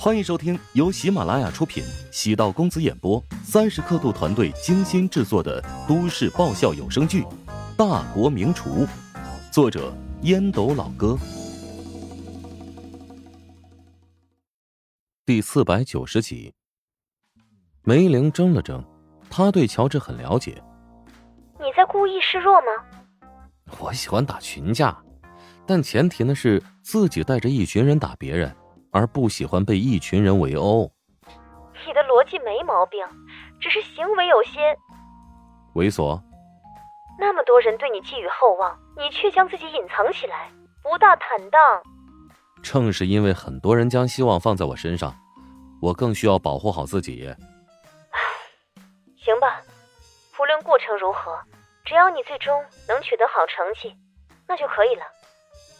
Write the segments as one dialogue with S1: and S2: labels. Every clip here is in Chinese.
S1: 欢迎收听由喜马拉雅出品、喜道公子演播、三十刻度团队精心制作的都市爆笑有声剧《大国名厨》，作者烟斗老哥，第四百九十集。梅玲怔了怔，她对乔治很了解。
S2: 你在故意示弱吗？
S1: 我喜欢打群架，但前提呢是自己带着一群人打别人。而不喜欢被一群人围殴。
S2: 你的逻辑没毛病，只是行为有些
S1: 猥琐。
S2: 那么多人对你寄予厚望，你却将自己隐藏起来，不大坦荡。
S1: 正是因为很多人将希望放在我身上，我更需要保护好自己。
S2: 行吧，无论过程如何，只要你最终能取得好成绩，那就可以了。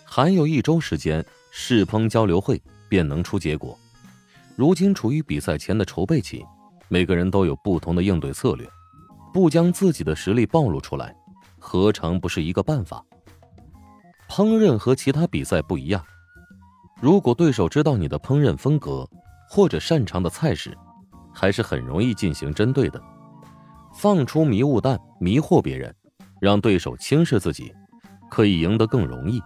S1: 还有一周时间，试烹交流会。便能出结果。如今处于比赛前的筹备期，每个人都有不同的应对策略，不将自己的实力暴露出来，何尝不是一个办法？烹饪和其他比赛不一样，如果对手知道你的烹饪风格或者擅长的菜式，还是很容易进行针对的，放出迷雾弹迷惑别人，让对手轻视自己，可以赢得更容易。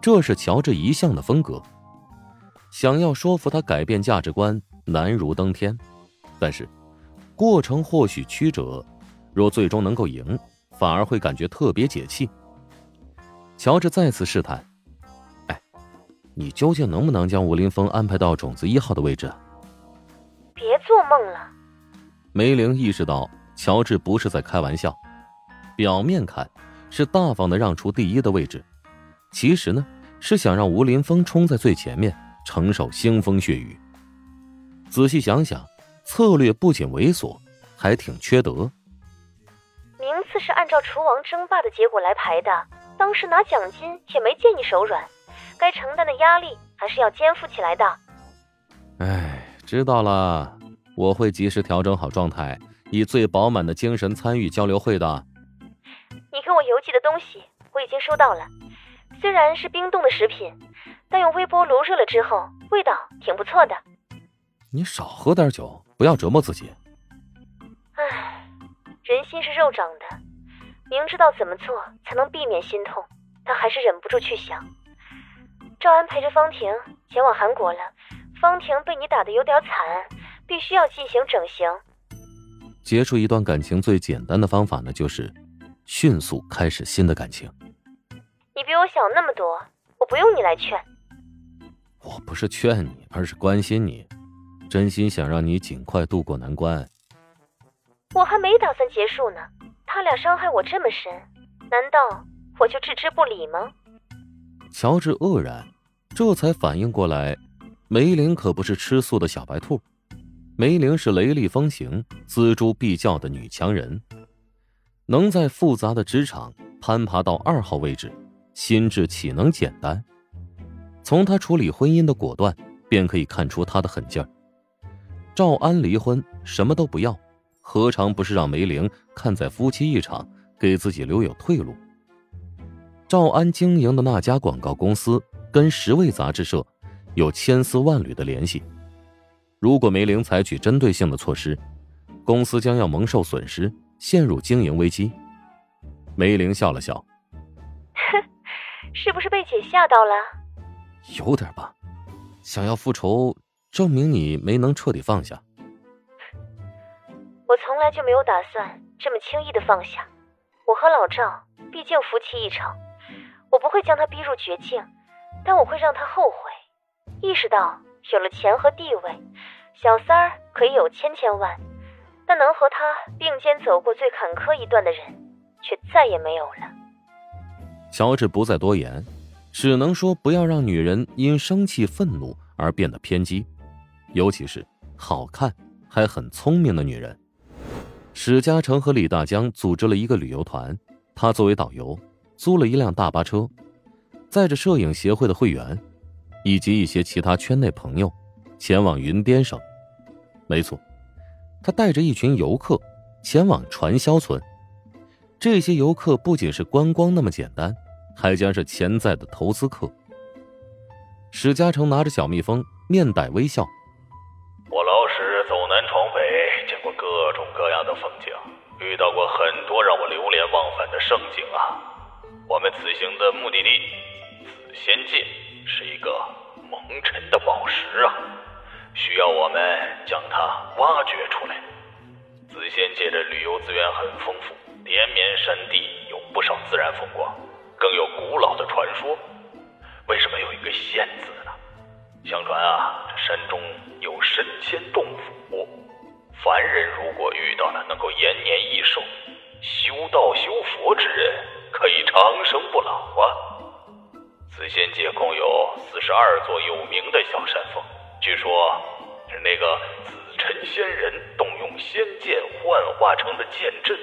S1: 这是乔治一向的风格。想要说服他改变价值观难如登天，但是过程或许曲折，若最终能够赢，反而会感觉特别解气。乔治再次试探：“哎，你究竟能不能将吴林峰安排到种子一号的位置？”
S2: 别做梦了。
S1: 梅玲意识到乔治不是在开玩笑，表面看是大方的让出第一的位置，其实呢是想让吴林峰冲在最前面。承受腥风血雨。仔细想想，策略不仅猥琐，还挺缺德。
S2: 名次是按照厨王争霸的结果来排的，当时拿奖金也没见你手软，该承担的压力还是要肩负起来的。
S1: 哎，知道了，我会及时调整好状态，以最饱满的精神参与交流会的。
S2: 你给我邮寄的东西我已经收到了，虽然是冰冻的食品。但用微波炉热了之后，味道挺不错的。
S1: 你少喝点酒，不要折磨自己。
S2: 唉，人心是肉长的，明知道怎么做才能避免心痛，但还是忍不住去想。赵安陪着方婷前往韩国了，方婷被你打的有点惨，必须要进行整形。
S1: 结束一段感情最简单的方法呢，就是迅速开始新的感情。
S2: 你比我小那么多，我不用你来劝。
S1: 我不是劝你，而是关心你，真心想让你尽快渡过难关。
S2: 我还没打算结束呢，他俩伤害我这么深，难道我就置之不理吗？
S1: 乔治愕然，这才反应过来，梅林可不是吃素的小白兔，梅林是雷厉风行、锱铢必较的女强人，能在复杂的职场攀爬到二号位置，心智岂能简单？从他处理婚姻的果断，便可以看出他的狠劲儿。赵安离婚，什么都不要，何尝不是让梅玲看在夫妻一场，给自己留有退路？赵安经营的那家广告公司跟十位杂志社有千丝万缕的联系，如果梅玲采取针对性的措施，公司将要蒙受损失，陷入经营危机。梅玲笑了笑，
S2: 哼，是不是被姐吓到了？
S1: 有点吧，想要复仇，证明你没能彻底放下。
S2: 我从来就没有打算这么轻易的放下。我和老赵毕竟夫妻一场，我不会将他逼入绝境，但我会让他后悔，意识到有了钱和地位，小三儿可以有千千万，但能和他并肩走过最坎坷一段的人，却再也没有了。
S1: 乔治不再多言。只能说不要让女人因生气、愤怒而变得偏激，尤其是好看还很聪明的女人。史嘉诚和李大江组织了一个旅游团，他作为导游，租了一辆大巴车，载着摄影协会的会员，以及一些其他圈内朋友，前往云边省。没错，他带着一群游客前往传销村。这些游客不仅是观光那么简单。还将是潜在的投资客。史嘉诚拿着小蜜蜂面带微笑，
S3: 我
S4: 老史走南
S3: 闯
S4: 北，见过
S3: 各种各样的风景，遇到过很多让我流连忘返的胜景啊。我们此行的目的地紫仙界是一个蒙尘的宝石啊，需要我们将它挖掘出来。紫仙界的旅游资源很丰富，连绵山地有不少自然风光。更有古老的传说。为什么有一个仙字呢？相传啊，这山中有神仙洞府，凡人如果遇到了能够延年益寿、修道修佛之人，可以长生不老啊。紫仙界共有四十二座有名的小山峰，据说是那个紫尘仙人动用仙剑幻化成的剑阵，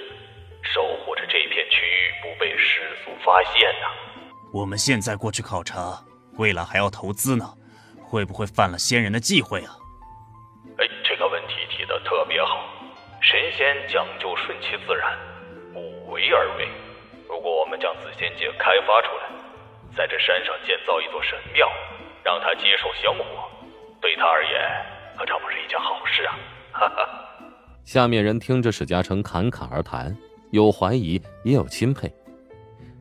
S3: 发现呐。
S5: 我们现在过去考察，未来还要投资呢，会不会犯了仙人的忌讳啊？
S3: 哎，这个问题提的特别好。神仙讲究顺其自然，不为而为。如果我们将紫仙界开发出来，在这山上建造一座神庙，让他接受香火，对他而言，可这不是一件好事啊！哈哈。
S1: 下面人听着史嘉诚侃侃而谈，有怀疑，也有钦佩。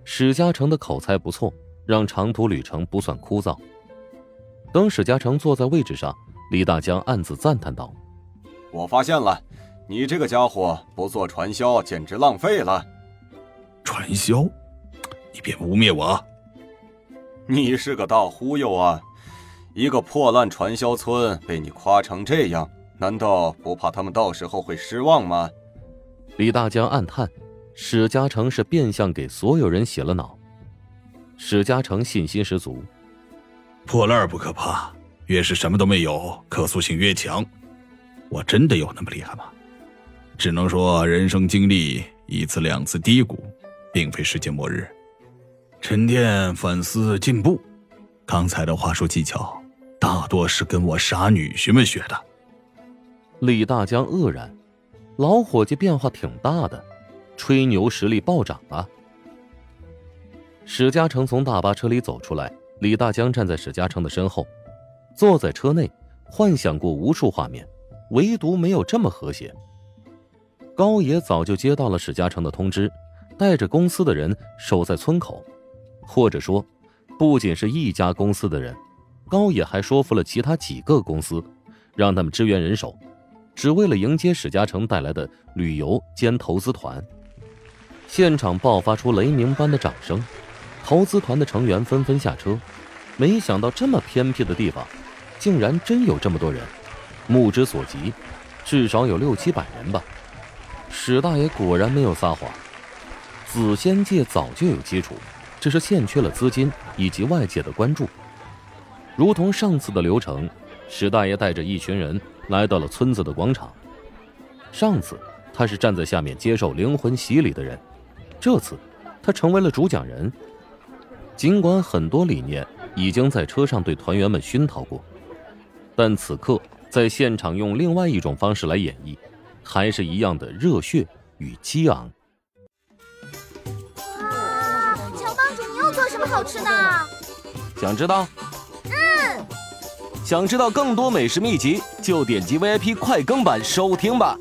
S1: 史嘉诚的口才不错，让长途旅程不算枯燥。等史嘉诚坐在位置上，李大江暗自赞叹道：“
S6: 我发现了，你这个家伙不做传销，简直浪费了。
S7: 传销？你别污蔑我！
S6: 你是个大忽悠啊！一个破烂传销村被你夸成这样，难道不怕他们到时候会失望吗？”
S1: 李大江暗叹。史嘉诚是变相给所有人洗了脑。史嘉诚信心十足，
S7: 破烂不可怕，越是什么都没有，可塑性越强。我真的有那么厉害吗？只能说人生经历一次两次低谷，并非世界末日。沉淀、反思、进步。刚才的话术技巧，大多是跟我傻女婿们学的。
S1: 李大江愕然，老伙计变化挺大的。吹牛实力暴涨啊！史嘉诚从大巴车里走出来，李大江站在史嘉诚的身后，坐在车内，幻想过无数画面，唯独没有这么和谐。高野早就接到了史嘉诚的通知，带着公司的人守在村口，或者说，不仅是一家公司的人，高野还说服了其他几个公司，让他们支援人手，只为了迎接史嘉诚带来的旅游兼投资团。现场爆发出雷鸣般的掌声，投资团的成员纷纷下车。没想到这么偏僻的地方，竟然真有这么多人。目之所及，至少有六七百人吧。史大爷果然没有撒谎，紫仙界早就有基础，只是欠缺了资金以及外界的关注。如同上次的流程，史大爷带着一群人来到了村子的广场。上次他是站在下面接受灵魂洗礼的人。这次，他成为了主讲人。尽管很多理念已经在车上对团员们熏陶过，但此刻在现场用另外一种方式来演绎，还是一样的热血与激昂。
S8: 哇！乔帮主，你又做什么好吃的？
S1: 想知道？
S8: 嗯。
S9: 想知道更多美食秘籍，就点击 VIP 快更版收听吧。